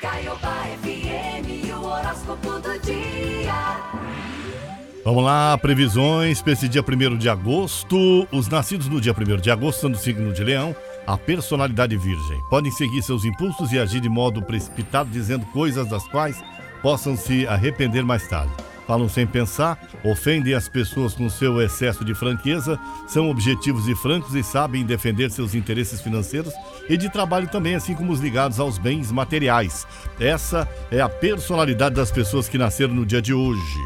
Caiobá FM, o horóscopo do dia. Vamos lá, previsões para esse dia 1 de agosto. Os nascidos no dia 1 de agosto são do signo de Leão, a personalidade virgem. Podem seguir seus impulsos e agir de modo precipitado, dizendo coisas das quais possam se arrepender mais tarde. Falam sem pensar, ofendem as pessoas com seu excesso de franqueza, são objetivos e francos e sabem defender seus interesses financeiros e de trabalho também, assim como os ligados aos bens materiais. Essa é a personalidade das pessoas que nasceram no dia de hoje.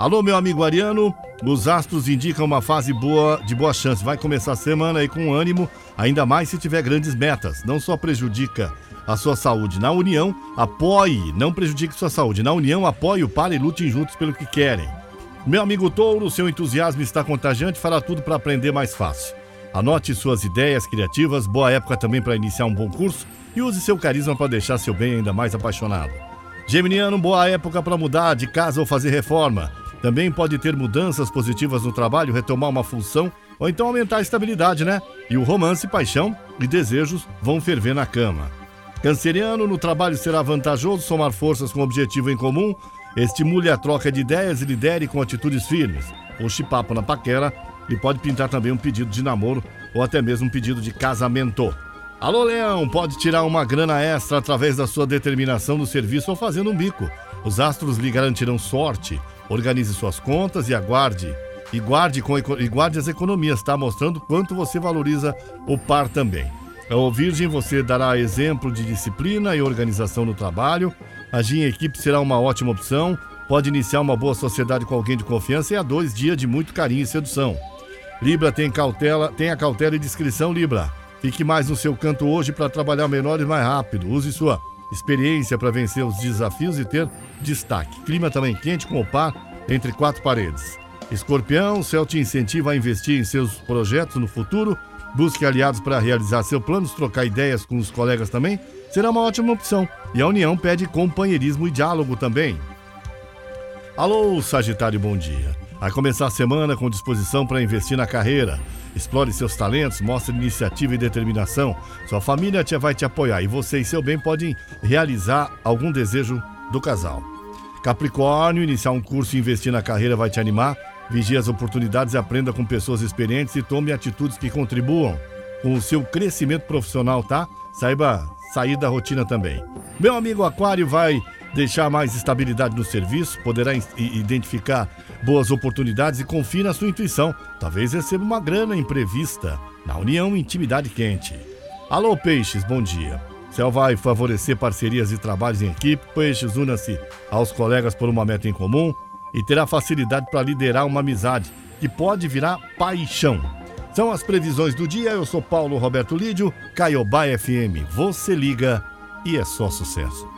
Alô, meu amigo Ariano, os astros indicam uma fase boa, de boa chance. Vai começar a semana aí com ânimo, ainda mais se tiver grandes metas. Não só prejudica a sua saúde. Na união, apoie, não prejudique sua saúde. Na união, apoie o par e lutem juntos pelo que querem. Meu amigo Touro, seu entusiasmo está contagiante, fará tudo para aprender mais fácil. Anote suas ideias criativas, boa época também para iniciar um bom curso e use seu carisma para deixar seu bem ainda mais apaixonado. Geminiano, boa época para mudar de casa ou fazer reforma. Também pode ter mudanças positivas no trabalho, retomar uma função ou então aumentar a estabilidade, né? E o romance, paixão e desejos vão ferver na cama. Canceriano, no trabalho será vantajoso somar forças com objetivo em comum, estimule a troca de ideias e lidere com atitudes firmes. O chipapo na paquera e pode pintar também um pedido de namoro ou até mesmo um pedido de casamento. Alô, Leão, pode tirar uma grana extra através da sua determinação no serviço ou fazendo um bico. Os astros lhe garantirão sorte. Organize suas contas e aguarde. E guarde, com, e guarde as economias, tá? Mostrando quanto você valoriza o par também. O Virgem, você dará exemplo de disciplina e organização no trabalho. Agir em equipe será uma ótima opção. Pode iniciar uma boa sociedade com alguém de confiança e há dois dias de muito carinho e sedução. Libra tem cautela, tenha cautela e discrição, Libra. Fique mais no seu canto hoje para trabalhar menor e mais rápido. Use sua experiência para vencer os desafios e ter destaque. Clima também quente com o par entre quatro paredes. Escorpião, o céu te incentiva a investir em seus projetos no futuro Busque aliados para realizar seu plano, trocar ideias com os colegas também será uma ótima opção. E a união pede companheirismo e diálogo também. Alô, Sagitário, bom dia. Vai começar a semana com disposição para investir na carreira. Explore seus talentos, mostre iniciativa e determinação. Sua família te vai te apoiar e você e seu bem podem realizar algum desejo do casal. Capricórnio, iniciar um curso e investir na carreira vai te animar Vigie as oportunidades aprenda com pessoas experientes e tome atitudes que contribuam com o seu crescimento profissional, tá? Saiba sair da rotina também. Meu amigo Aquário vai deixar mais estabilidade no serviço, poderá identificar boas oportunidades e confie na sua intuição. Talvez receba uma grana imprevista. Na união, intimidade quente. Alô, Peixes, bom dia. Céu vai favorecer parcerias e trabalhos em equipe. Peixes, una-se aos colegas por uma meta em comum e terá facilidade para liderar uma amizade que pode virar paixão. São as previsões do dia. Eu sou Paulo Roberto Lídio, Caiobá FM. Você liga e é só sucesso.